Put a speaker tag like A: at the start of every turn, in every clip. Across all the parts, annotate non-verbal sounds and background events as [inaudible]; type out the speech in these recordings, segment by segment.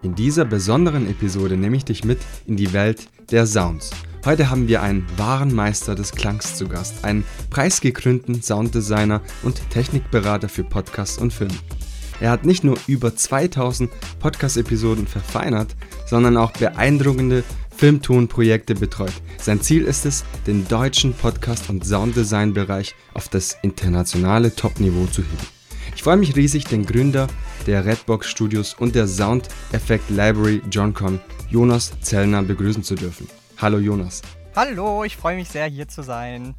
A: In dieser besonderen Episode nehme ich dich mit in die Welt der Sounds. Heute haben wir einen wahren Meister des Klangs zu Gast, einen preisgekrönten Sounddesigner und Technikberater für Podcasts und Film. Er hat nicht nur über 2000 Podcast-Episoden verfeinert, sondern auch beeindruckende Filmtonprojekte betreut. Sein Ziel ist es, den deutschen Podcast- und Sounddesign-Bereich auf das internationale Topniveau zu heben. Ich freue mich riesig, den Gründer der Redbox Studios und der Sound Effect Library JohnCon, Jonas Zellner, begrüßen zu dürfen. Hallo Jonas.
B: Hallo, ich freue mich sehr, hier zu sein.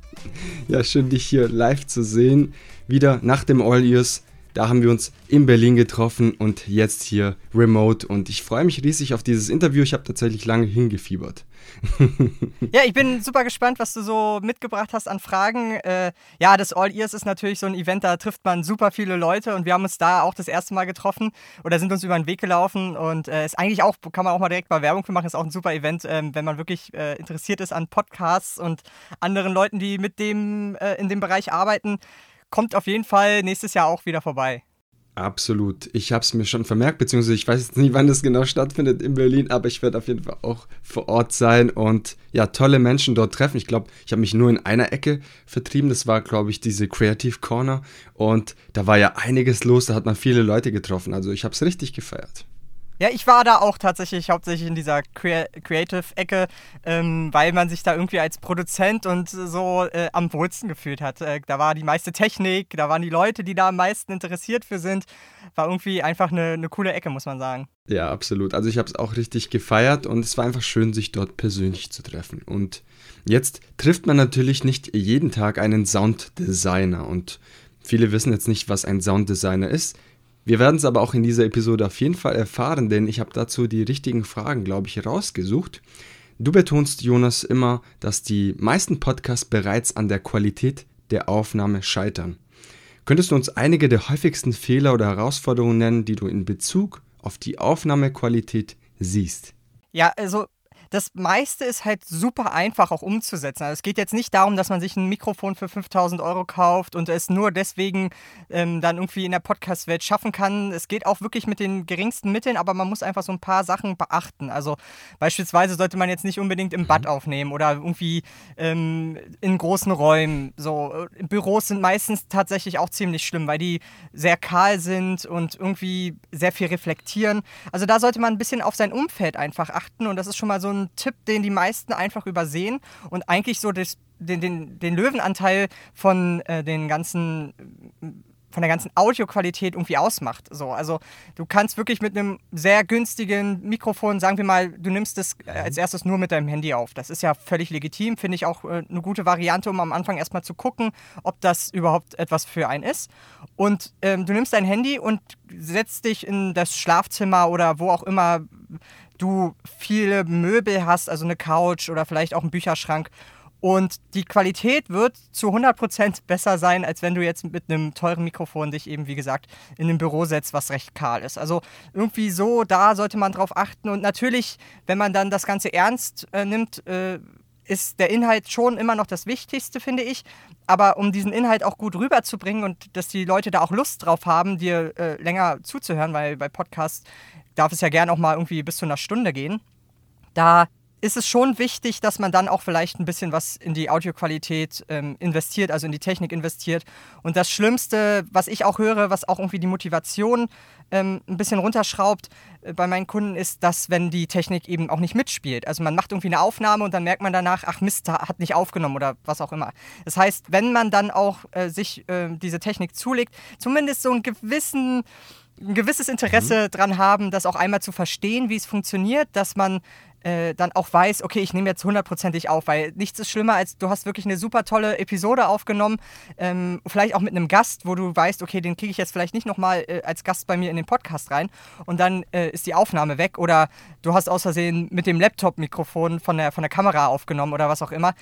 A: Ja, schön, dich hier live zu sehen. Wieder nach dem All Ears da haben wir uns in Berlin getroffen und jetzt hier remote. Und ich freue mich riesig auf dieses Interview. Ich habe tatsächlich lange hingefiebert. [laughs]
B: ja, ich bin super gespannt, was du so mitgebracht hast an Fragen. Äh, ja, das All Ears ist natürlich so ein Event, da trifft man super viele Leute und wir haben uns da auch das erste Mal getroffen oder sind uns über den Weg gelaufen und äh, ist eigentlich auch, kann man auch mal direkt mal Werbung für machen, ist auch ein super Event, äh, wenn man wirklich äh, interessiert ist an Podcasts und anderen Leuten, die mit dem äh, in dem Bereich arbeiten kommt auf jeden Fall nächstes Jahr auch wieder vorbei.
A: Absolut. Ich habe es mir schon vermerkt, beziehungsweise ich weiß jetzt nicht, wann das genau stattfindet in Berlin, aber ich werde auf jeden Fall auch vor Ort sein und ja, tolle Menschen dort treffen. Ich glaube, ich habe mich nur in einer Ecke vertrieben. Das war, glaube ich, diese Creative Corner und da war ja einiges los. Da hat man viele Leute getroffen. Also ich habe es richtig gefeiert.
B: Ja, ich war da auch tatsächlich hauptsächlich in dieser Crea Creative-Ecke, ähm, weil man sich da irgendwie als Produzent und so äh, am wohlsten gefühlt hat. Äh, da war die meiste Technik, da waren die Leute, die da am meisten interessiert für sind. War irgendwie einfach eine, eine coole Ecke, muss man sagen.
A: Ja, absolut. Also ich habe es auch richtig gefeiert und es war einfach schön, sich dort persönlich zu treffen. Und jetzt trifft man natürlich nicht jeden Tag einen Sounddesigner und viele wissen jetzt nicht, was ein Sounddesigner ist. Wir werden es aber auch in dieser Episode auf jeden Fall erfahren, denn ich habe dazu die richtigen Fragen, glaube ich, rausgesucht. Du betonst, Jonas, immer, dass die meisten Podcasts bereits an der Qualität der Aufnahme scheitern. Könntest du uns einige der häufigsten Fehler oder Herausforderungen nennen, die du in Bezug auf die Aufnahmequalität siehst?
B: Ja, also das meiste ist halt super einfach auch umzusetzen. Also es geht jetzt nicht darum, dass man sich ein Mikrofon für 5000 Euro kauft und es nur deswegen ähm, dann irgendwie in der Podcast-Welt schaffen kann. Es geht auch wirklich mit den geringsten Mitteln, aber man muss einfach so ein paar Sachen beachten. Also beispielsweise sollte man jetzt nicht unbedingt im Bad mhm. aufnehmen oder irgendwie ähm, in großen Räumen. So Büros sind meistens tatsächlich auch ziemlich schlimm, weil die sehr kahl sind und irgendwie sehr viel reflektieren. Also da sollte man ein bisschen auf sein Umfeld einfach achten und das ist schon mal so ein ein Tipp, den die meisten einfach übersehen und eigentlich so das, den, den, den Löwenanteil von äh, den ganzen von der ganzen Audioqualität irgendwie ausmacht. So, also du kannst wirklich mit einem sehr günstigen Mikrofon, sagen wir mal, du nimmst es äh, als erstes nur mit deinem Handy auf. Das ist ja völlig legitim, finde ich auch äh, eine gute Variante, um am Anfang erstmal zu gucken, ob das überhaupt etwas für einen ist. Und ähm, du nimmst dein Handy und setzt dich in das Schlafzimmer oder wo auch immer du viele Möbel hast, also eine Couch oder vielleicht auch einen Bücherschrank. Und die Qualität wird zu 100% besser sein, als wenn du jetzt mit einem teuren Mikrofon dich eben, wie gesagt, in ein Büro setzt, was recht kahl ist. Also irgendwie so, da sollte man drauf achten. Und natürlich, wenn man dann das Ganze ernst äh, nimmt, äh, ist der Inhalt schon immer noch das Wichtigste, finde ich. Aber um diesen Inhalt auch gut rüberzubringen und dass die Leute da auch Lust drauf haben, dir äh, länger zuzuhören, weil bei Podcasts darf es ja gerne auch mal irgendwie bis zu einer Stunde gehen. Da ist es schon wichtig, dass man dann auch vielleicht ein bisschen was in die Audioqualität ähm, investiert, also in die Technik investiert. Und das Schlimmste, was ich auch höre, was auch irgendwie die Motivation ähm, ein bisschen runterschraubt äh, bei meinen Kunden, ist, dass wenn die Technik eben auch nicht mitspielt. Also man macht irgendwie eine Aufnahme und dann merkt man danach, ach Mist, hat nicht aufgenommen oder was auch immer. Das heißt, wenn man dann auch äh, sich äh, diese Technik zulegt, zumindest so einen gewissen ein gewisses Interesse mhm. dran haben, das auch einmal zu verstehen, wie es funktioniert, dass man äh, dann auch weiß, okay, ich nehme jetzt hundertprozentig auf, weil nichts ist schlimmer, als du hast wirklich eine super tolle Episode aufgenommen, ähm, vielleicht auch mit einem Gast, wo du weißt, okay, den kriege ich jetzt vielleicht nicht nochmal äh, als Gast bei mir in den Podcast rein und dann äh, ist die Aufnahme weg oder du hast aus Versehen mit dem Laptop-Mikrofon von der, von der Kamera aufgenommen oder was auch immer.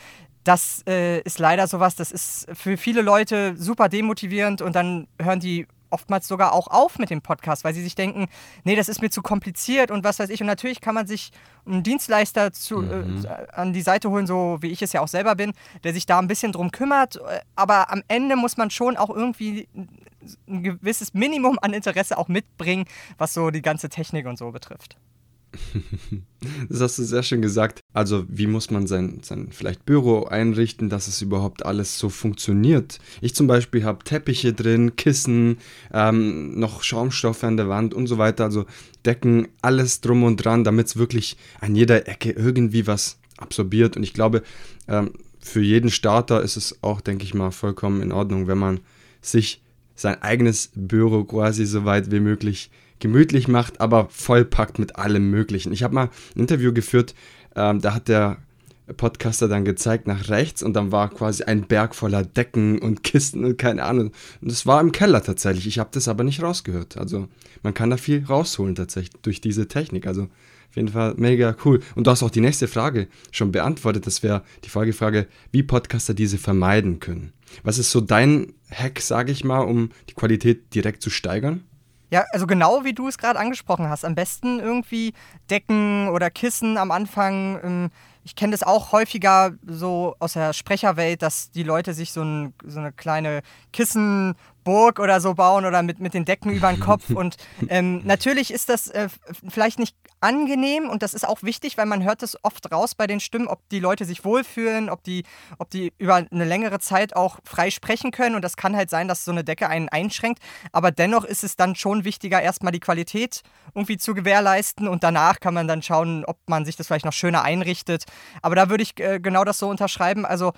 B: Das äh, ist leider sowas, das ist für viele Leute super demotivierend und dann hören die oftmals sogar auch auf mit dem Podcast, weil sie sich denken, nee, das ist mir zu kompliziert und was weiß ich. Und natürlich kann man sich einen Dienstleister zu, mhm. äh, an die Seite holen, so wie ich es ja auch selber bin, der sich da ein bisschen drum kümmert. Aber am Ende muss man schon auch irgendwie ein gewisses Minimum an Interesse auch mitbringen, was so die ganze Technik und so betrifft. [laughs]
A: Das hast du sehr schön gesagt. Also, wie muss man sein, sein vielleicht Büro einrichten, dass es überhaupt alles so funktioniert? Ich zum Beispiel habe Teppiche drin, Kissen, ähm, noch Schaumstoffe an der Wand und so weiter. Also Decken, alles drum und dran, damit es wirklich an jeder Ecke irgendwie was absorbiert. Und ich glaube, ähm, für jeden Starter ist es auch, denke ich mal, vollkommen in Ordnung, wenn man sich sein eigenes Büro quasi so weit wie möglich gemütlich macht, aber vollpackt mit allem Möglichen. Ich habe mal ein Interview geführt, ähm, da hat der Podcaster dann gezeigt nach rechts und dann war quasi ein Berg voller Decken und Kisten und keine Ahnung. Und das war im Keller tatsächlich. Ich habe das aber nicht rausgehört. Also man kann da viel rausholen tatsächlich durch diese Technik. Also auf jeden Fall mega cool. Und du hast auch die nächste Frage schon beantwortet. Das wäre die Folgefrage, wie Podcaster diese vermeiden können. Was ist so dein Hack, sage ich mal, um die Qualität direkt zu steigern?
B: Ja, also genau wie du es gerade angesprochen hast. Am besten irgendwie Decken oder Kissen am Anfang. Ähm, ich kenne das auch häufiger so aus der Sprecherwelt, dass die Leute sich so, ein, so eine kleine Kissen Burg oder so bauen oder mit, mit den Decken über den Kopf. [laughs] Und ähm, natürlich ist das äh, vielleicht nicht angenehm und das ist auch wichtig, weil man hört es oft raus bei den Stimmen, ob die Leute sich wohlfühlen, ob die, ob die über eine längere Zeit auch frei sprechen können. Und das kann halt sein, dass so eine Decke einen einschränkt. Aber dennoch ist es dann schon wichtiger, erstmal die Qualität irgendwie zu gewährleisten und danach kann man dann schauen, ob man sich das vielleicht noch schöner einrichtet. Aber da würde ich äh, genau das so unterschreiben. Also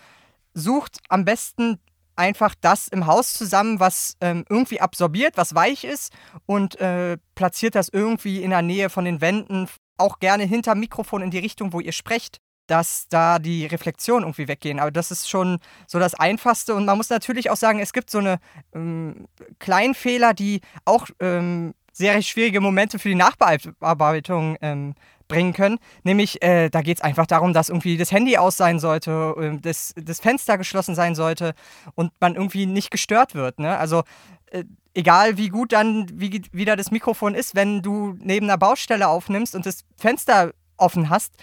B: sucht am besten einfach das im Haus zusammen, was ähm, irgendwie absorbiert, was weich ist und äh, platziert das irgendwie in der Nähe von den Wänden, auch gerne hinter Mikrofon in die Richtung, wo ihr sprecht, dass da die Reflexionen irgendwie weggehen. Aber das ist schon so das Einfachste. Und man muss natürlich auch sagen, es gibt so eine ähm, Kleinfehler, die auch ähm, sehr schwierige Momente für die Nachbearbeitung ähm, bringen können. Nämlich, äh, da geht es einfach darum, dass irgendwie das Handy aus sein sollte, äh, das, das Fenster geschlossen sein sollte und man irgendwie nicht gestört wird. Ne? Also äh, egal wie gut dann wie, wieder das Mikrofon ist, wenn du neben einer Baustelle aufnimmst und das Fenster offen hast,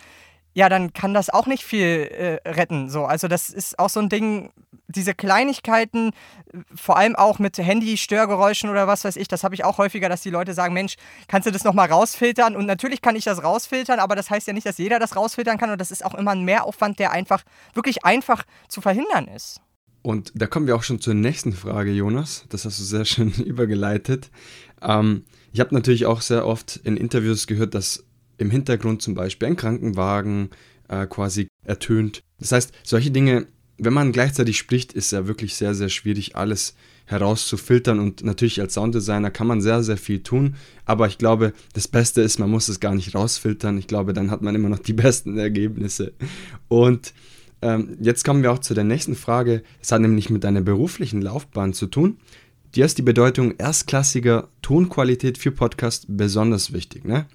B: ja, dann kann das auch nicht viel äh, retten. So. Also das ist auch so ein Ding, diese Kleinigkeiten, vor allem auch mit Handy-Störgeräuschen oder was weiß ich, das habe ich auch häufiger, dass die Leute sagen, Mensch, kannst du das nochmal rausfiltern? Und natürlich kann ich das rausfiltern, aber das heißt ja nicht, dass jeder das rausfiltern kann und das ist auch immer ein Mehraufwand, der einfach, wirklich einfach zu verhindern ist.
A: Und da kommen wir auch schon zur nächsten Frage, Jonas. Das hast du sehr [laughs] schön übergeleitet. Ähm, ich habe natürlich auch sehr oft in Interviews gehört, dass im Hintergrund zum Beispiel ein Krankenwagen äh, quasi ertönt. Das heißt, solche Dinge, wenn man gleichzeitig spricht, ist ja wirklich sehr, sehr schwierig, alles herauszufiltern und natürlich als Sounddesigner kann man sehr, sehr viel tun, aber ich glaube, das Beste ist, man muss es gar nicht rausfiltern. Ich glaube, dann hat man immer noch die [laughs] besten Ergebnisse. Und ähm, jetzt kommen wir auch zu der nächsten Frage. Es hat nämlich mit deiner beruflichen Laufbahn zu tun. Dir ist die Bedeutung erstklassiger Tonqualität für Podcast besonders wichtig. Ne?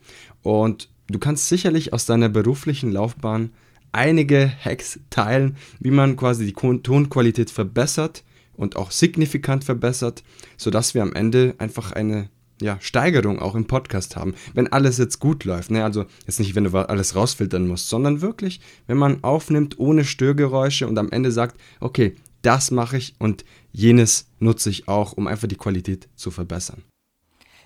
A: Und du kannst sicherlich aus deiner beruflichen Laufbahn einige Hacks teilen, wie man quasi die Tonqualität verbessert und auch signifikant verbessert, sodass wir am Ende einfach eine ja, Steigerung auch im Podcast haben. Wenn alles jetzt gut läuft, ne? also jetzt nicht, wenn du alles rausfiltern musst, sondern wirklich, wenn man aufnimmt ohne Störgeräusche und am Ende sagt, okay, das mache ich und jenes nutze ich auch, um einfach die Qualität zu verbessern.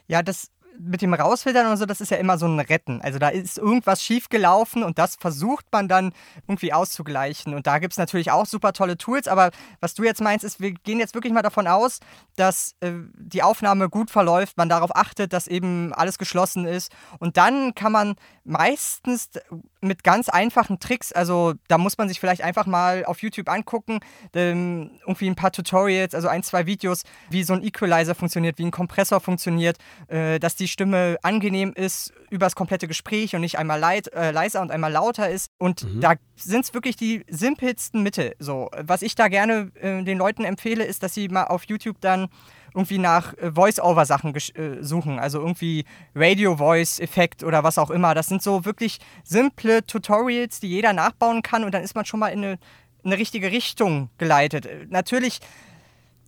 B: Ja, das mit dem Rausfiltern und so, das ist ja immer so ein Retten. Also da ist irgendwas schiefgelaufen und das versucht man dann irgendwie auszugleichen. Und da gibt es natürlich auch super tolle Tools, aber was du jetzt meinst, ist, wir gehen jetzt wirklich mal davon aus, dass äh, die Aufnahme gut verläuft, man darauf achtet, dass eben alles geschlossen ist. Und dann kann man meistens mit ganz einfachen Tricks, also da muss man sich vielleicht einfach mal auf YouTube angucken, ähm, irgendwie ein paar Tutorials, also ein, zwei Videos, wie so ein Equalizer funktioniert, wie ein Kompressor funktioniert, äh, dass die Stimme angenehm ist über das komplette Gespräch und nicht einmal leid, äh, leiser und einmal lauter ist. Und mhm. da sind es wirklich die simpelsten Mittel. So, was ich da gerne äh, den Leuten empfehle, ist, dass sie mal auf YouTube dann irgendwie nach äh, Voice-Over-Sachen äh, suchen, also irgendwie Radio-Voice-Effekt oder was auch immer. Das sind so wirklich simple Tutorials, die jeder nachbauen kann und dann ist man schon mal in eine, in eine richtige Richtung geleitet. Äh, natürlich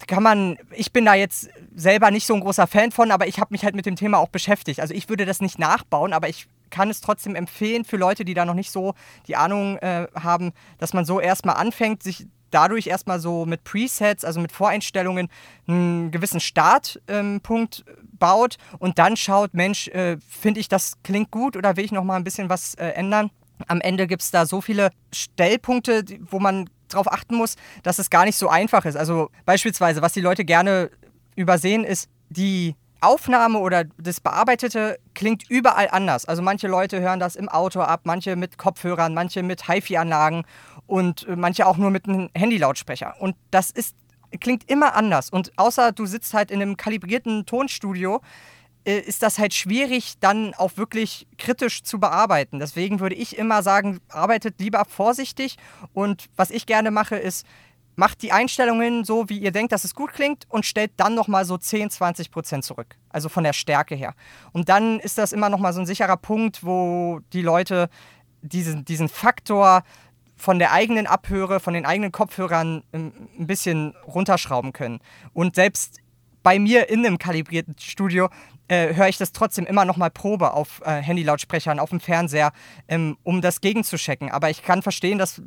B: kann man, ich bin da jetzt selber nicht so ein großer Fan von, aber ich habe mich halt mit dem Thema auch beschäftigt. Also ich würde das nicht nachbauen, aber ich kann es trotzdem empfehlen für Leute, die da noch nicht so die Ahnung äh, haben, dass man so erstmal anfängt, sich dadurch erstmal so mit Presets, also mit Voreinstellungen, einen gewissen Startpunkt ähm, baut und dann schaut, Mensch, äh, finde ich, das klingt gut oder will ich noch mal ein bisschen was äh, ändern? Am Ende gibt es da so viele Stellpunkte, wo man darauf achten muss, dass es gar nicht so einfach ist. Also beispielsweise, was die Leute gerne übersehen, ist die Aufnahme oder das Bearbeitete klingt überall anders. Also manche Leute hören das im Auto ab, manche mit Kopfhörern, manche mit HiFi-Anlagen und äh, manche auch nur mit einem Handy-Lautsprecher. Und das ist, klingt immer anders. Und außer du sitzt halt in einem kalibrierten Tonstudio, äh, ist das halt schwierig, dann auch wirklich kritisch zu bearbeiten. Deswegen würde ich immer sagen, arbeitet lieber vorsichtig. Und was ich gerne mache, ist, macht die Einstellungen so, wie ihr denkt, dass es gut klingt und stellt dann nochmal so 10, 20 Prozent zurück. Also von der Stärke her. Und dann ist das immer nochmal so ein sicherer Punkt, wo die Leute diesen, diesen Faktor von der eigenen Abhöre, von den eigenen Kopfhörern ähm, ein bisschen runterschrauben können. Und selbst bei mir in einem kalibrierten Studio äh, höre ich das trotzdem immer noch mal Probe auf äh, Handy-Lautsprechern, auf dem Fernseher, ähm, um das gegenzuchecken. Aber ich kann verstehen, dass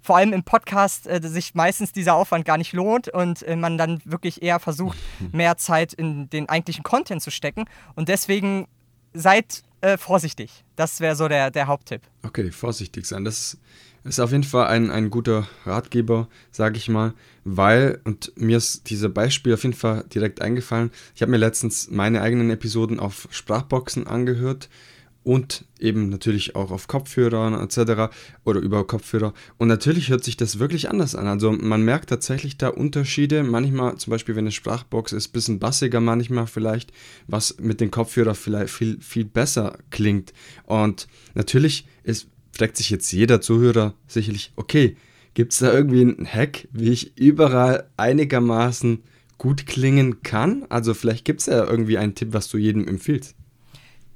B: vor allem im Podcast äh, sich meistens dieser Aufwand gar nicht lohnt und äh, man dann wirklich eher versucht, mehr Zeit in den eigentlichen Content zu stecken. Und deswegen seid äh, vorsichtig. Das wäre so der, der Haupttipp.
A: Okay, vorsichtig sein. Das ist auf jeden Fall ein, ein guter Ratgeber, sage ich mal, weil, und mir ist dieser Beispiel auf jeden Fall direkt eingefallen, ich habe mir letztens meine eigenen Episoden auf Sprachboxen angehört und eben natürlich auch auf Kopfhörern etc. oder über Kopfhörer. Und natürlich hört sich das wirklich anders an. Also man merkt tatsächlich da Unterschiede. Manchmal, zum Beispiel, wenn eine Sprachbox ist, ein bisschen bassiger manchmal vielleicht, was mit den Kopfhörern vielleicht viel, viel besser klingt. Und natürlich ist fragt sich jetzt jeder Zuhörer sicherlich, okay, gibt es da irgendwie einen Hack, wie ich überall einigermaßen gut klingen kann? Also vielleicht gibt es ja irgendwie einen Tipp, was du jedem empfiehlst.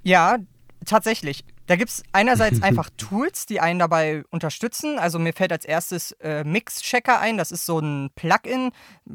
B: Ja, tatsächlich. Da gibt es einerseits [laughs] einfach Tools, die einen dabei unterstützen. Also mir fällt als erstes äh, Mix-Checker ein. Das ist so ein Plugin.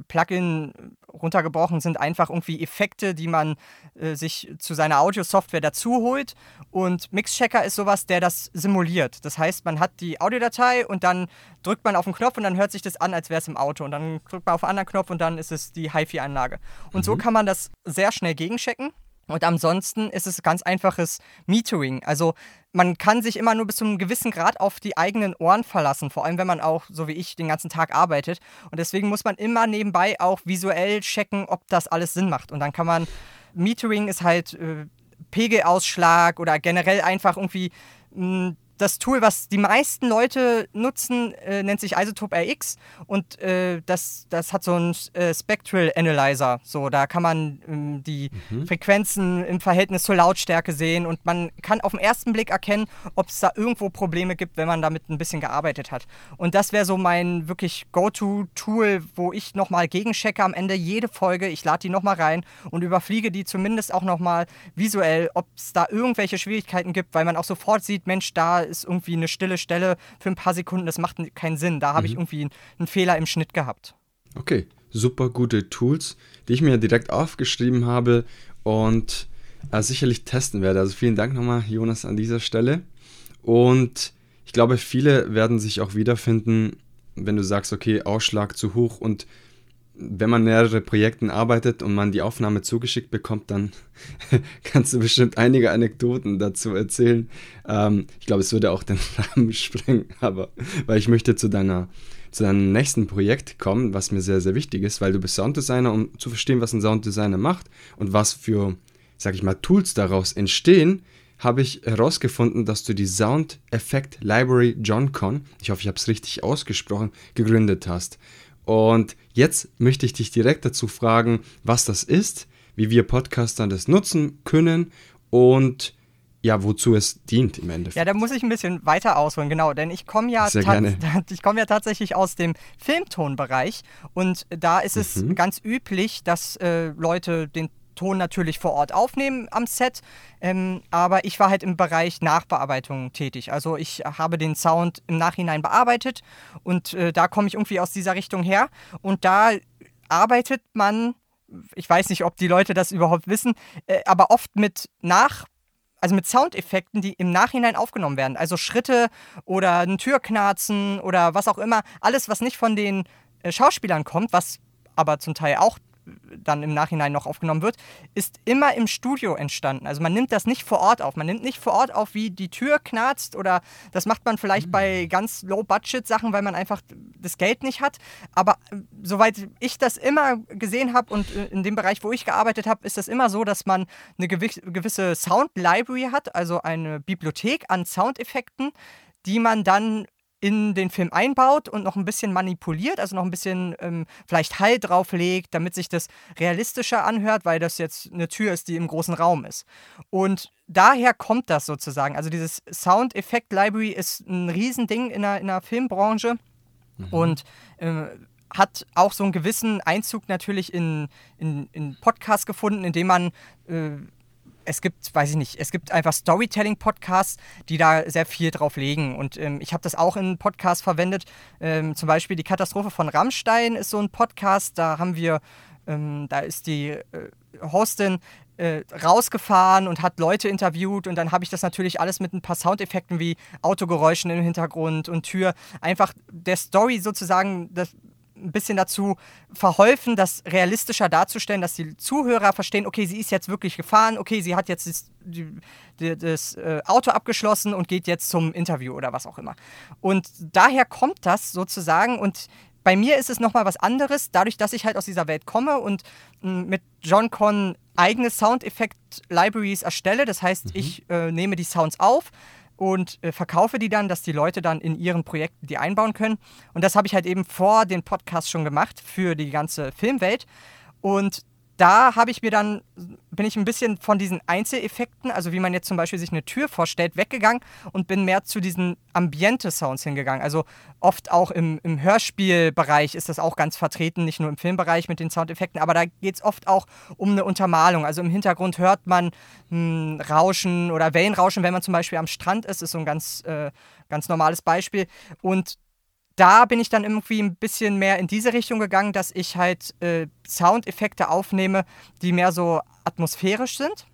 B: Plugin runtergebrochen sind einfach irgendwie Effekte, die man äh, sich zu seiner Audio-Software dazu holt. Und Mix-Checker ist sowas, der das simuliert. Das heißt, man hat die Audiodatei und dann drückt man auf den Knopf und dann hört sich das an, als wäre es im Auto. Und dann drückt man auf einen anderen Knopf und dann ist es die HiFi-Anlage. Und mhm. so kann man das sehr schnell gegenchecken. Und ansonsten ist es ganz einfaches Metering. Also man kann sich immer nur bis zu einem gewissen Grad auf die eigenen Ohren verlassen, vor allem wenn man auch, so wie ich, den ganzen Tag arbeitet. Und deswegen muss man immer nebenbei auch visuell checken, ob das alles Sinn macht. Und dann kann man, Metering ist halt äh, Pegelausschlag oder generell einfach irgendwie mh, hm, das Tool, was die meisten Leute nutzen, äh, nennt sich Isotope RX und äh, das, das hat so einen äh, Spectral Analyzer. So, da kann man ähm, die mhm. Frequenzen im Verhältnis zur Lautstärke sehen und man kann auf den ersten Blick erkennen, ob es da irgendwo Probleme gibt, wenn man damit ein bisschen gearbeitet hat. Und das wäre so mein wirklich Go-To-Tool, wo ich nochmal gegenchecke am Ende jede Folge. Ich lade die nochmal rein und überfliege die zumindest auch nochmal visuell, ob es da irgendwelche Schwierigkeiten gibt, weil man auch sofort sieht, Mensch, da ist irgendwie eine stille Stelle für ein paar Sekunden, das macht keinen Sinn. Da habe mhm. ich irgendwie einen Fehler im Schnitt gehabt.
A: Okay, super gute Tools, die ich mir direkt aufgeschrieben habe und äh, sicherlich testen werde. Also vielen Dank nochmal, Jonas, an dieser Stelle. Und ich glaube, viele werden sich auch wiederfinden, wenn du sagst, okay, Ausschlag zu hoch und wenn man mehrere Projekten arbeitet und man die Aufnahme zugeschickt bekommt, dann [laughs] kannst du bestimmt einige Anekdoten dazu erzählen. Ähm, ich glaube, es würde auch den [laughs] Rahmen sprengen, aber weil ich möchte zu deiner zu deinem nächsten Projekt kommen, was mir sehr, sehr wichtig ist, weil du bist Sounddesigner, um zu verstehen, was ein Sounddesigner macht und was für, sag ich mal, Tools daraus entstehen, habe ich herausgefunden, dass du die Sound Effect Library JohnCon, ich hoffe, ich habe es richtig ausgesprochen, gegründet hast. Und jetzt möchte ich dich direkt dazu fragen, was das ist, wie wir Podcaster das nutzen können und ja, wozu es dient im Endeffekt.
B: Ja, da muss ich ein bisschen weiter ausholen, genau, denn ich komme ja, [laughs] ich ja tatsächlich aus dem Filmtonbereich und da ist es mhm. ganz üblich, dass äh, Leute den Ton natürlich vor Ort aufnehmen am Set, ähm, aber ich war halt im Bereich Nachbearbeitung tätig. Also ich habe den Sound im Nachhinein bearbeitet und äh, da komme ich irgendwie aus dieser Richtung her und da arbeitet man, ich weiß nicht, ob die Leute das überhaupt wissen, äh, aber oft mit Nach also mit Soundeffekten, die im Nachhinein aufgenommen werden. Also Schritte oder ein Türknarzen oder was auch immer. Alles, was nicht von den äh, Schauspielern kommt, was aber zum Teil auch dann im Nachhinein noch aufgenommen wird, ist immer im Studio entstanden. Also man nimmt das nicht vor Ort auf. Man nimmt nicht vor Ort auf, wie die Tür knarzt oder das macht man vielleicht mhm. bei ganz Low-Budget-Sachen, weil man einfach das Geld nicht hat. Aber äh, soweit ich das immer gesehen habe und äh, in dem Bereich, wo ich gearbeitet habe, ist das immer so, dass man eine gewisse Sound-Library hat, also eine Bibliothek an Soundeffekten, die man dann in den Film einbaut und noch ein bisschen manipuliert, also noch ein bisschen ähm, vielleicht Hall drauflegt, damit sich das realistischer anhört, weil das jetzt eine Tür ist, die im großen Raum ist. Und daher kommt das sozusagen. Also dieses Sound-Effekt-Library ist ein Riesending in der, in der Filmbranche mhm. und äh, hat auch so einen gewissen Einzug natürlich in, in, in Podcasts gefunden, indem man äh, es gibt, weiß ich nicht, es gibt einfach Storytelling-Podcasts, die da sehr viel drauf legen. Und ähm, ich habe das auch in Podcasts verwendet. Ähm, zum Beispiel die Katastrophe von Rammstein ist so ein Podcast. Da haben wir, ähm, da ist die äh, Hostin äh, rausgefahren und hat Leute interviewt und dann habe ich das natürlich alles mit ein paar Soundeffekten wie Autogeräuschen im Hintergrund und Tür einfach der Story sozusagen das ein bisschen dazu verholfen, das realistischer darzustellen, dass die Zuhörer verstehen, okay, sie ist jetzt wirklich gefahren, okay, sie hat jetzt das, die, das äh, Auto abgeschlossen und geht jetzt zum Interview oder was auch immer. Und daher kommt das sozusagen und bei mir ist es nochmal was anderes, dadurch, dass ich halt aus dieser Welt komme und hm, mit John Con eigene Soundeffekt-Libraries erstelle. Das heißt, mhm. ich äh, nehme die Sounds auf, und äh, verkaufe die dann, dass die Leute dann in ihren Projekten die einbauen können. Und das habe ich halt eben vor den Podcast schon gemacht für die ganze Filmwelt. Und da habe ich mir dann, bin ich ein bisschen von diesen Einzeleffekten, also wie man jetzt zum Beispiel sich eine Tür vorstellt, weggegangen und bin mehr zu diesen Ambiente-Sounds hingegangen. Also oft auch im, im Hörspielbereich ist das auch ganz vertreten, nicht nur im Filmbereich mit den Soundeffekten, aber da geht es oft auch um eine Untermalung. Also im Hintergrund hört man ein hm, Rauschen oder Wellenrauschen, wenn man zum Beispiel am Strand ist, ist so ein ganz, äh, ganz normales Beispiel. Und da bin ich dann irgendwie ein bisschen mehr in diese Richtung gegangen, dass ich halt äh, Soundeffekte aufnehme, die mehr so atmosphärisch sind.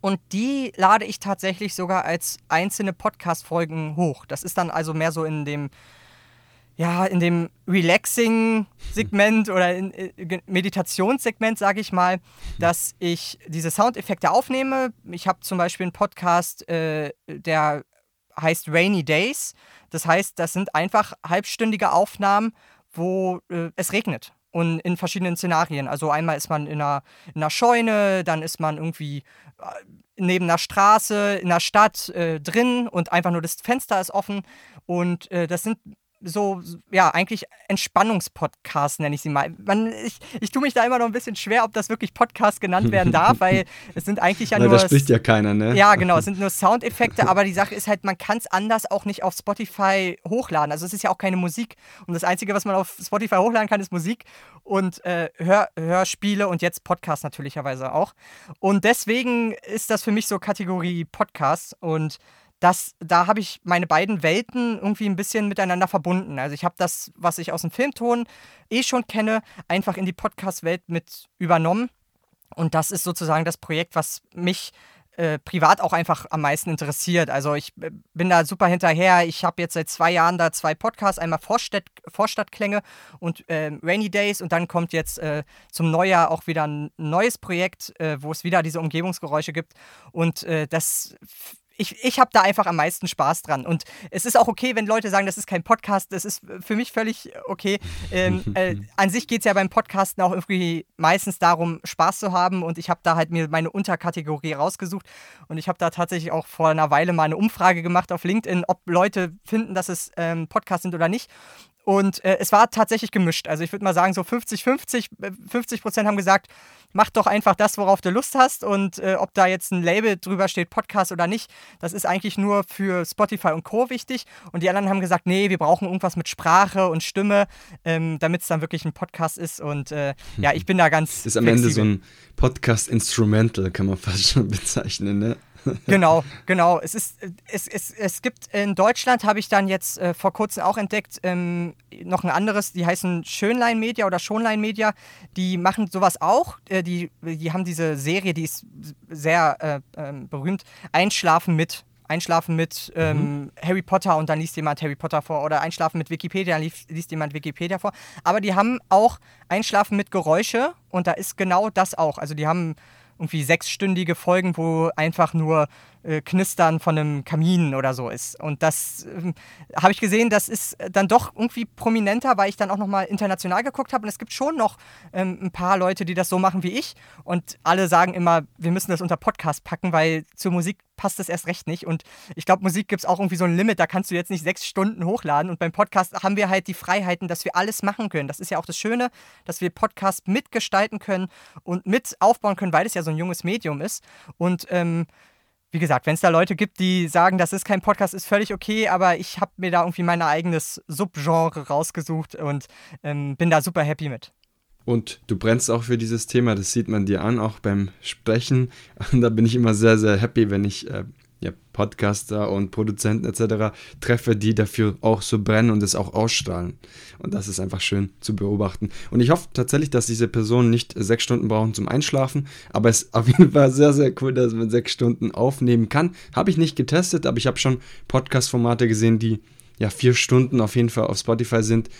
B: Und die lade ich tatsächlich sogar als einzelne Podcast-Folgen hoch. Das ist dann also mehr so in dem, ja, in dem Relaxing-Segment oder in, äh, Meditationssegment, sage ich mal, dass ich diese Soundeffekte aufnehme. Ich habe zum Beispiel einen Podcast, äh, der heißt Rainy Days. Das heißt, das sind einfach halbstündige Aufnahmen, wo äh, es regnet. Und in verschiedenen Szenarien. Also einmal ist man in einer, in einer Scheune, dann ist man irgendwie äh, neben einer Straße, in einer Stadt äh, drin und einfach nur das Fenster ist offen. Und äh, das sind so, ja, eigentlich Entspannungspodcast nenne ich sie mal. Man, ich, ich tue mich da immer noch ein bisschen schwer, ob das wirklich Podcast genannt werden [laughs] darf, weil es sind eigentlich ja
A: Na,
B: nur.
A: Da spricht ja keiner, ne?
B: Ja, genau, es sind nur Soundeffekte, aber die Sache ist halt, man kann es anders auch nicht auf Spotify hochladen. Also es ist ja auch keine Musik. Und das Einzige, was man auf Spotify hochladen kann, ist Musik und äh, Hör, Hörspiele und jetzt Podcast natürlicherweise auch. Und deswegen ist das für mich so Kategorie Podcast und das, da habe ich meine beiden Welten irgendwie ein bisschen miteinander verbunden. Also ich habe das, was ich aus dem Filmton eh schon kenne, einfach in die Podcast-Welt mit übernommen. Und das ist sozusagen das Projekt, was mich äh, privat auch einfach am meisten interessiert. Also ich äh, bin da super hinterher. Ich habe jetzt seit zwei Jahren da zwei Podcasts, einmal Vorstadt, Vorstadtklänge und äh, Rainy Days und dann kommt jetzt äh, zum Neujahr auch wieder ein neues Projekt, äh, wo es wieder diese Umgebungsgeräusche gibt. Und das ich, ich habe da einfach am meisten Spaß dran. Und es ist auch okay, wenn Leute sagen, das ist kein Podcast, das ist für mich völlig okay. Ähm, [laughs] äh, an sich geht es ja beim Podcasten auch irgendwie meistens darum, Spaß zu haben. Und ich habe da halt mir meine Unterkategorie rausgesucht. Und ich habe da tatsächlich auch vor einer Weile mal eine Umfrage gemacht auf LinkedIn, ob Leute finden, dass es ähm, Podcasts sind oder nicht. Und äh, es war tatsächlich gemischt. Also ich würde mal sagen, so 50-50, 50 äh, Prozent haben gesagt, mach doch einfach das, worauf du Lust hast. Und äh, ob da jetzt ein Label drüber steht, Podcast oder nicht, das ist eigentlich nur für Spotify und Co. wichtig. Und die anderen haben gesagt, nee, wir brauchen irgendwas mit Sprache und Stimme, ähm, damit es dann wirklich ein Podcast ist. Und äh, ja, [laughs] ich bin da ganz.
A: Ist am flexibel. Ende so ein Podcast-Instrumental, kann man fast schon [laughs] bezeichnen, ne?
B: Genau, genau. Es, ist, es, es, es gibt in Deutschland, habe ich dann jetzt äh, vor kurzem auch entdeckt, ähm, noch ein anderes, die heißen Schönlein Media oder Schonlein Media. Die machen sowas auch. Äh, die, die haben diese Serie, die ist sehr äh, ähm, berühmt, Einschlafen mit. Einschlafen mit ähm, mhm. Harry Potter und dann liest jemand Harry Potter vor. Oder Einschlafen mit Wikipedia, dann liest, liest jemand Wikipedia vor. Aber die haben auch Einschlafen mit Geräusche und da ist genau das auch. Also die haben irgendwie sechsstündige Folgen, wo einfach nur äh, Knistern von einem Kamin oder so ist. Und das äh, habe ich gesehen, das ist dann doch irgendwie prominenter, weil ich dann auch nochmal international geguckt habe. Und es gibt schon noch ähm, ein paar Leute, die das so machen wie ich. Und alle sagen immer, wir müssen das unter Podcast packen, weil zur Musik passt das erst recht nicht. Und ich glaube, Musik gibt es auch irgendwie so ein Limit, da kannst du jetzt nicht sechs Stunden hochladen. Und beim Podcast haben wir halt die Freiheiten, dass wir alles machen können. Das ist ja auch das Schöne, dass wir Podcast mitgestalten können und mit aufbauen können, weil es ja so ein junges Medium ist. Und ähm, wie gesagt, wenn es da Leute gibt, die sagen, das ist kein Podcast, ist völlig okay, aber ich habe mir da irgendwie mein eigenes Subgenre rausgesucht und ähm, bin da super happy mit.
A: Und du brennst auch für dieses Thema, das sieht man dir an, auch beim Sprechen. Und [laughs] da bin ich immer sehr, sehr happy, wenn ich äh, Podcaster und Produzenten etc. treffe, die dafür auch so brennen und es auch ausstrahlen. Und das ist einfach schön zu beobachten. Und ich hoffe tatsächlich, dass diese Personen nicht sechs Stunden brauchen zum Einschlafen, aber es ist auf jeden Fall sehr, sehr cool, dass man sechs Stunden aufnehmen kann. Habe ich nicht getestet, aber ich habe schon Podcast-Formate gesehen, die ja vier Stunden auf jeden Fall auf Spotify sind.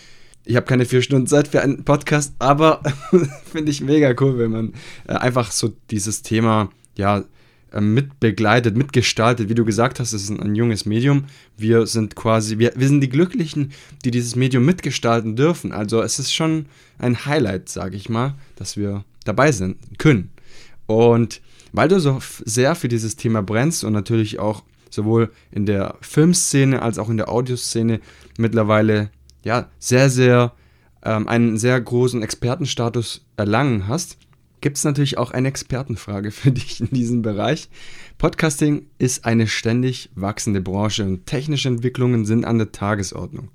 A: Ich habe keine vier Stunden Zeit für einen Podcast, aber [laughs] finde ich mega cool, wenn man äh, einfach so dieses Thema ja mitbegleitet, mitgestaltet. Wie du gesagt hast, es ist ein, ein, junges Medium. Wir sind quasi, wir, wir sind die Glücklichen, die dieses Medium mitgestalten dürfen. Also es ist schon ein Highlight, sage ich mal, dass wir dabei sind können. Und weil du so sehr für dieses Thema brennst und natürlich auch sowohl in der Filmszene als auch in der Audioszene mittlerweile ja sehr, sehr ähm, einen sehr großen Expertenstatus erlangen hast, gibt es natürlich auch eine Expertenfrage [laughs] für dich in diesem Bereich. Podcasting ist eine ständig wachsende Branche und technische Entwicklungen sind an der Tagesordnung.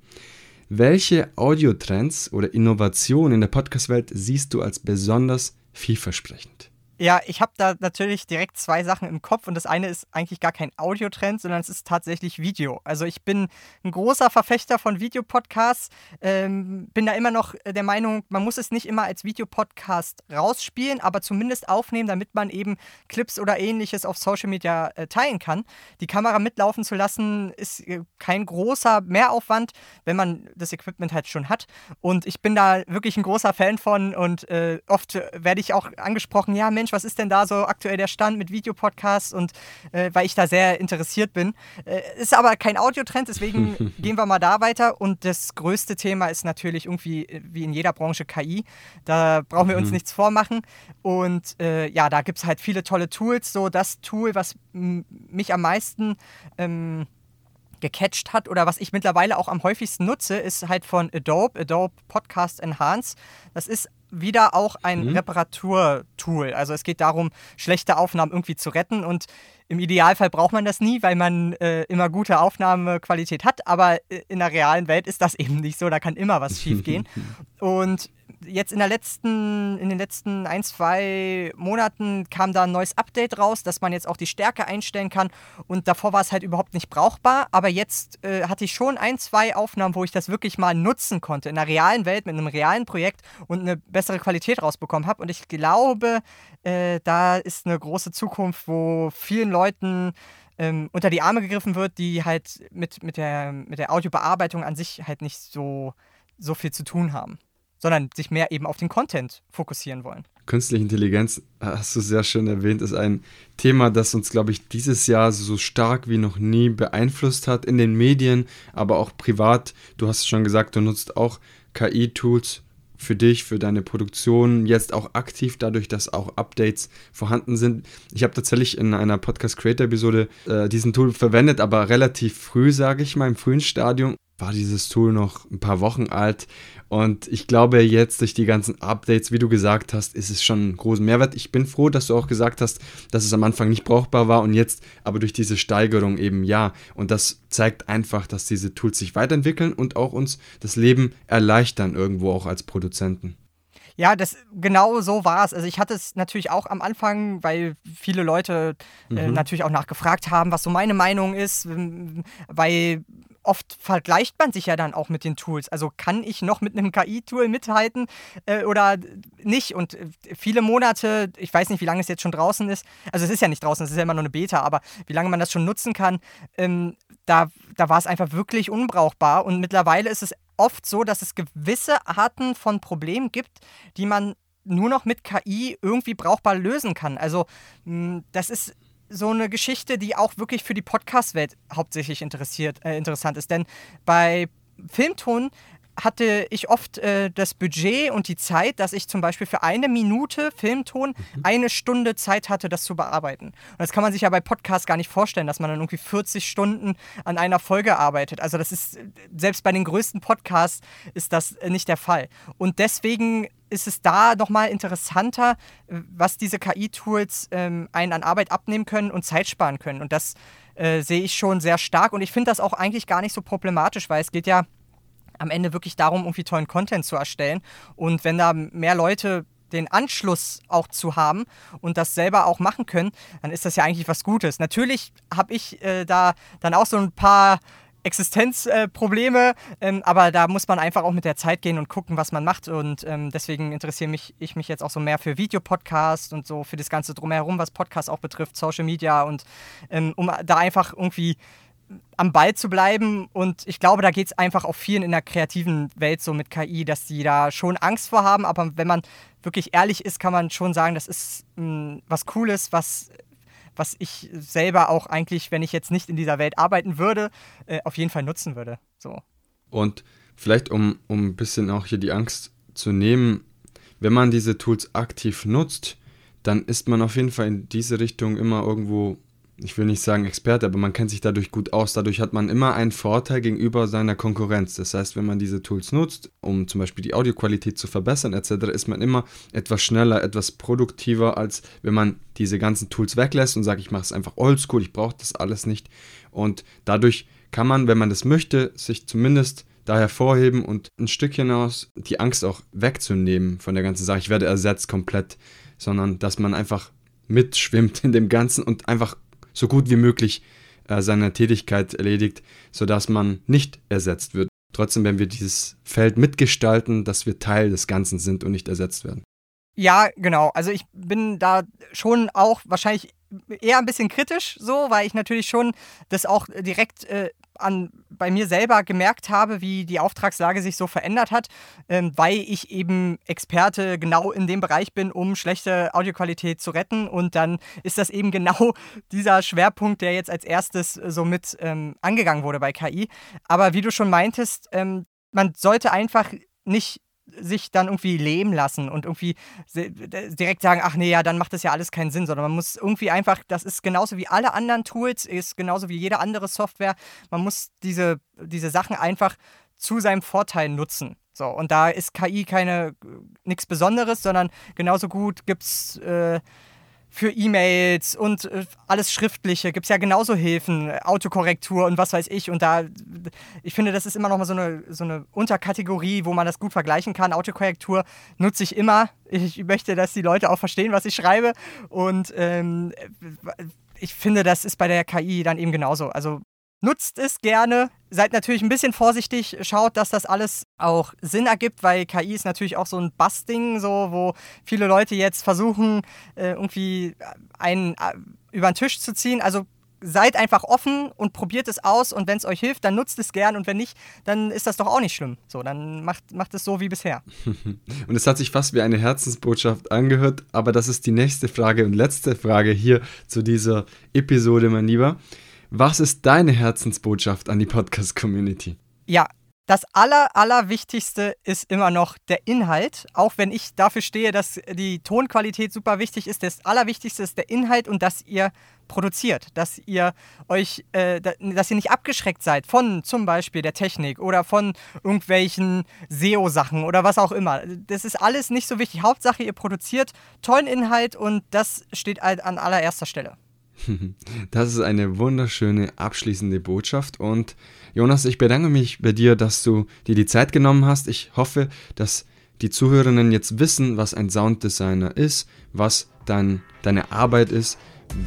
A: Welche Audiotrends oder Innovationen in der Podcast-Welt siehst du als besonders vielversprechend?
B: Ja, ich habe da natürlich direkt zwei Sachen im Kopf und das eine ist eigentlich gar kein Audiotrend, sondern es ist tatsächlich Video. Also ich bin ein großer Verfechter von Videopodcasts, ähm, bin da immer noch der Meinung, man muss es nicht immer als Videopodcast rausspielen, aber zumindest aufnehmen, damit man eben Clips oder ähnliches auf Social Media äh, teilen kann. Die Kamera mitlaufen zu lassen ist äh, kein großer Mehraufwand, wenn man das Equipment halt schon hat. Und ich bin da wirklich ein großer Fan von und äh, oft werde ich auch angesprochen, ja Mensch, Mensch, was ist denn da so aktuell der Stand mit Videopodcasts und äh, weil ich da sehr interessiert bin. Äh, ist aber kein Audiotrend, deswegen [laughs] gehen wir mal da weiter. Und das größte Thema ist natürlich irgendwie äh, wie in jeder Branche KI. Da brauchen wir uns mhm. nichts vormachen. Und äh, ja, da gibt es halt viele tolle Tools. So das Tool, was mich am meisten ähm, gecatcht hat oder was ich mittlerweile auch am häufigsten nutze, ist halt von Adobe, Adobe Podcast Enhance. Das ist wieder auch ein mhm. Reparaturtool. Also es geht darum, schlechte Aufnahmen irgendwie zu retten und im Idealfall braucht man das nie, weil man äh, immer gute Aufnahmequalität hat, aber äh, in der realen Welt ist das eben nicht so, da kann immer was schiefgehen. [laughs] und jetzt in, der letzten, in den letzten ein, zwei Monaten kam da ein neues Update raus, dass man jetzt auch die Stärke einstellen kann. Und davor war es halt überhaupt nicht brauchbar. Aber jetzt äh, hatte ich schon ein, zwei Aufnahmen, wo ich das wirklich mal nutzen konnte. In der realen Welt, mit einem realen Projekt und eine bessere Qualität rausbekommen habe. Und ich glaube, äh, da ist eine große Zukunft, wo vielen Leuten ähm, unter die Arme gegriffen wird, die halt mit, mit, der, mit der Audiobearbeitung an sich halt nicht so, so viel zu tun haben sondern sich mehr eben auf den Content fokussieren wollen.
A: Künstliche Intelligenz, hast du sehr schön erwähnt, ist ein Thema, das uns, glaube ich, dieses Jahr so stark wie noch nie beeinflusst hat in den Medien, aber auch privat. Du hast schon gesagt, du nutzt auch KI-Tools für dich, für deine Produktion, jetzt auch aktiv, dadurch, dass auch Updates vorhanden sind. Ich habe tatsächlich in einer Podcast Creator Episode äh, diesen Tool verwendet, aber relativ früh, sage ich mal, im frühen Stadium war dieses Tool noch ein paar Wochen alt und ich glaube, jetzt durch die ganzen Updates, wie du gesagt hast, ist es schon ein großer Mehrwert. Ich bin froh, dass du auch gesagt hast, dass es am Anfang nicht brauchbar war und jetzt aber durch diese Steigerung eben ja. Und das zeigt einfach, dass diese Tools sich weiterentwickeln und auch uns das Leben erleichtern, irgendwo auch als Produzenten.
B: Ja, das genau so war es. Also ich hatte es natürlich auch am Anfang, weil viele Leute äh, mhm. natürlich auch nachgefragt haben, was so meine Meinung ist, weil oft vergleicht man sich ja dann auch mit den Tools. Also kann ich noch mit einem KI-Tool mithalten äh, oder nicht? Und äh, viele Monate, ich weiß nicht, wie lange es jetzt schon draußen ist, also es ist ja nicht draußen, es ist ja immer nur eine Beta, aber wie lange man das schon nutzen kann, ähm, da, da war es einfach wirklich unbrauchbar. Und mittlerweile ist es oft so, dass es gewisse Arten von Problemen gibt, die man nur noch mit KI irgendwie brauchbar lösen kann. Also das ist so eine Geschichte, die auch wirklich für die Podcast-Welt hauptsächlich interessiert, äh, interessant ist. Denn bei Filmton hatte ich oft äh, das Budget und die Zeit, dass ich zum Beispiel für eine Minute Filmton mhm. eine Stunde Zeit hatte, das zu bearbeiten. Und das kann man sich ja bei Podcasts gar nicht vorstellen, dass man dann irgendwie 40 Stunden an einer Folge arbeitet. Also das ist, selbst bei den größten Podcasts ist das nicht der Fall. Und deswegen ist es da nochmal interessanter, was diese KI-Tools ähm, einen an Arbeit abnehmen können und Zeit sparen können. Und das äh, sehe ich schon sehr stark. Und ich finde das auch eigentlich gar nicht so problematisch, weil es geht ja am Ende wirklich darum, irgendwie tollen Content zu erstellen. Und wenn da mehr Leute den Anschluss auch zu haben und das selber auch machen können, dann ist das ja eigentlich was Gutes. Natürlich habe ich äh, da dann auch so ein paar Existenzprobleme, äh, ähm, aber da muss man einfach auch mit der Zeit gehen und gucken, was man macht. Und ähm, deswegen interessiere mich, ich mich jetzt auch so mehr für Videopodcast und so für das Ganze drumherum, was Podcast auch betrifft, Social Media und ähm, um da einfach irgendwie am Ball zu bleiben. Und ich glaube, da geht es einfach auch vielen in der kreativen Welt so mit KI, dass sie da schon Angst vor haben. Aber wenn man wirklich ehrlich ist, kann man schon sagen, das ist mh, hm, was Cooles, was was ich selber auch eigentlich, wenn ich jetzt nicht in dieser Welt arbeiten würde, äh, auf jeden Fall nutzen würde. So.
A: Und vielleicht, um, um ein bisschen auch hier die Angst zu nehmen, wenn man diese Tools aktiv nutzt, dann ist man auf jeden Fall in diese Richtung immer irgendwo ich will nicht sagen Experte, aber man kennt sich dadurch gut aus. Dadurch hat man immer einen Vorteil gegenüber seiner Konkurrenz. Das heißt, wenn man diese Tools nutzt, um zum Beispiel die Audioqualität zu verbessern etc., ist man immer etwas schneller, etwas produktiver, als wenn man diese ganzen Tools weglässt und sagt, ich mache es einfach oldschool, ich brauche das alles nicht. Und dadurch kann man, wenn man das möchte, sich zumindest da hervorheben und ein Stückchen aus die Angst auch wegzunehmen von der ganzen Sache. Ich werde ersetzt komplett, sondern dass man einfach mitschwimmt in dem Ganzen und einfach so gut wie möglich äh, seine Tätigkeit erledigt, sodass man nicht ersetzt wird. Trotzdem werden wir dieses Feld mitgestalten, dass wir Teil des Ganzen sind und nicht ersetzt werden.
B: Ja, genau. Also ich bin da schon auch wahrscheinlich eher ein bisschen kritisch so, weil ich natürlich schon das auch direkt äh, an, bei mir selber gemerkt habe, wie die Auftragslage sich so verändert hat, ähm, weil ich eben Experte genau in dem Bereich bin, um schlechte Audioqualität zu retten. Und dann ist das eben genau [laughs] dieser Schwerpunkt, der jetzt als erstes so mit ähm, angegangen wurde bei KI. Aber wie du schon meintest, ähm, man sollte einfach nicht sich dann irgendwie leben lassen und irgendwie direkt sagen, ach nee, ja, dann macht das ja alles keinen Sinn, sondern man muss irgendwie einfach, das ist genauso wie alle anderen Tools, ist genauso wie jede andere Software, man muss diese, diese Sachen einfach zu seinem Vorteil nutzen. So, und da ist KI keine nichts Besonderes, sondern genauso gut gibt es äh, für E-Mails und äh, alles Schriftliche gibt es ja genauso Hilfen, Autokorrektur und was weiß ich. Und da, ich finde, das ist immer noch mal so eine, so eine Unterkategorie, wo man das gut vergleichen kann. Autokorrektur nutze ich immer. Ich möchte, dass die Leute auch verstehen, was ich schreibe. Und ähm, ich finde, das ist bei der KI dann eben genauso. Also Nutzt es gerne. Seid natürlich ein bisschen vorsichtig. Schaut, dass das alles auch Sinn ergibt, weil KI ist natürlich auch so ein Basting, so, wo viele Leute jetzt versuchen, äh, irgendwie einen äh, über den Tisch zu ziehen. Also seid einfach offen und probiert es aus und wenn es euch hilft, dann nutzt es gern und wenn nicht, dann ist das doch auch nicht schlimm. So, dann macht, macht es so wie bisher. [laughs]
A: und es hat sich fast wie eine Herzensbotschaft angehört, aber das ist die nächste Frage und letzte Frage hier zu dieser Episode, mein Lieber. Was ist deine Herzensbotschaft an die Podcast-Community?
B: Ja, das Aller, Allerwichtigste ist immer noch der Inhalt. Auch wenn ich dafür stehe, dass die Tonqualität super wichtig ist, das Allerwichtigste ist der Inhalt und dass ihr produziert, dass ihr euch, äh, dass ihr nicht abgeschreckt seid von zum Beispiel der Technik oder von irgendwelchen SEO-Sachen oder was auch immer. Das ist alles nicht so wichtig. Hauptsache, ihr produziert tollen Inhalt und das steht halt an allererster Stelle. [laughs]
A: Das ist eine wunderschöne abschließende Botschaft und Jonas, ich bedanke mich bei dir, dass du dir die Zeit genommen hast. Ich hoffe, dass die Zuhörerinnen jetzt wissen, was ein Sounddesigner ist, was dein, deine Arbeit ist,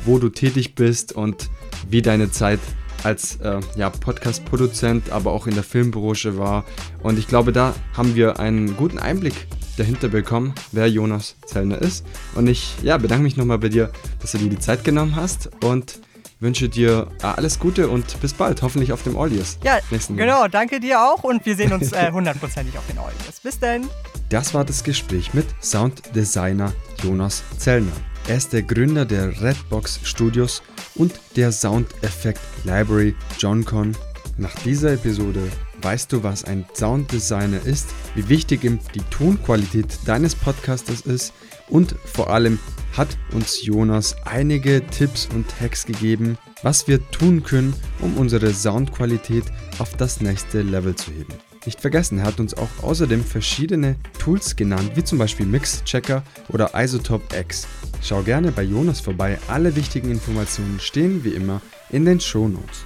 A: wo du tätig bist und wie deine Zeit als äh, ja, Podcast-Produzent, aber auch in der Filmbranche war. Und ich glaube, da haben wir einen guten Einblick dahinter bekommen, wer Jonas Zellner ist. Und ich ja, bedanke mich nochmal bei dir, dass du dir die Zeit genommen hast und wünsche dir äh, alles Gute und bis bald, hoffentlich auf dem Audios.
B: Ja, genau, danke dir auch und wir sehen uns äh, [laughs] hundertprozentig auf den Audios. Bis dann.
A: Das war das Gespräch mit Sounddesigner Jonas Zellner. Er ist der Gründer der Redbox Studios und der Soundeffekt Library JohnCon. Nach dieser Episode weißt du, was ein Sounddesigner ist, wie wichtig ihm die Tonqualität deines Podcasters ist und vor allem hat uns Jonas einige Tipps und Hacks gegeben, was wir tun können, um unsere Soundqualität auf das nächste Level zu heben. Nicht vergessen, er hat uns auch außerdem verschiedene Tools genannt, wie zum Beispiel Mix-Checker oder Isotope X. Schau gerne bei Jonas vorbei, alle wichtigen Informationen stehen wie immer in den Show Notes.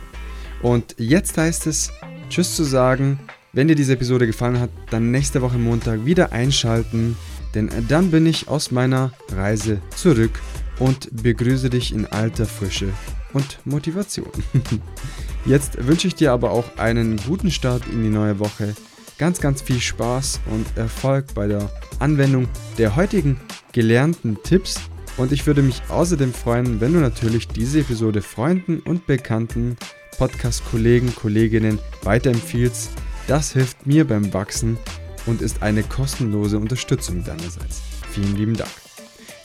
A: Und jetzt heißt es, Tschüss zu sagen. Wenn dir diese Episode gefallen hat, dann nächste Woche Montag wieder einschalten, denn dann bin ich aus meiner Reise zurück und begrüße dich in alter Frische und Motivation. [laughs] Jetzt wünsche ich dir aber auch einen guten Start in die neue Woche. Ganz, ganz viel Spaß und Erfolg bei der Anwendung der heutigen gelernten Tipps. Und ich würde mich außerdem freuen, wenn du natürlich diese Episode Freunden und Bekannten, Podcast-Kollegen, Kolleginnen weiterempfiehlst. Das hilft mir beim Wachsen und ist eine kostenlose Unterstützung deinerseits. Vielen lieben Dank.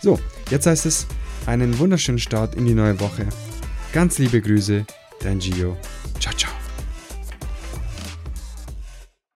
A: So, jetzt heißt es einen wunderschönen Start in die neue Woche. Ganz liebe Grüße, dein Gio. Ciao, ciao.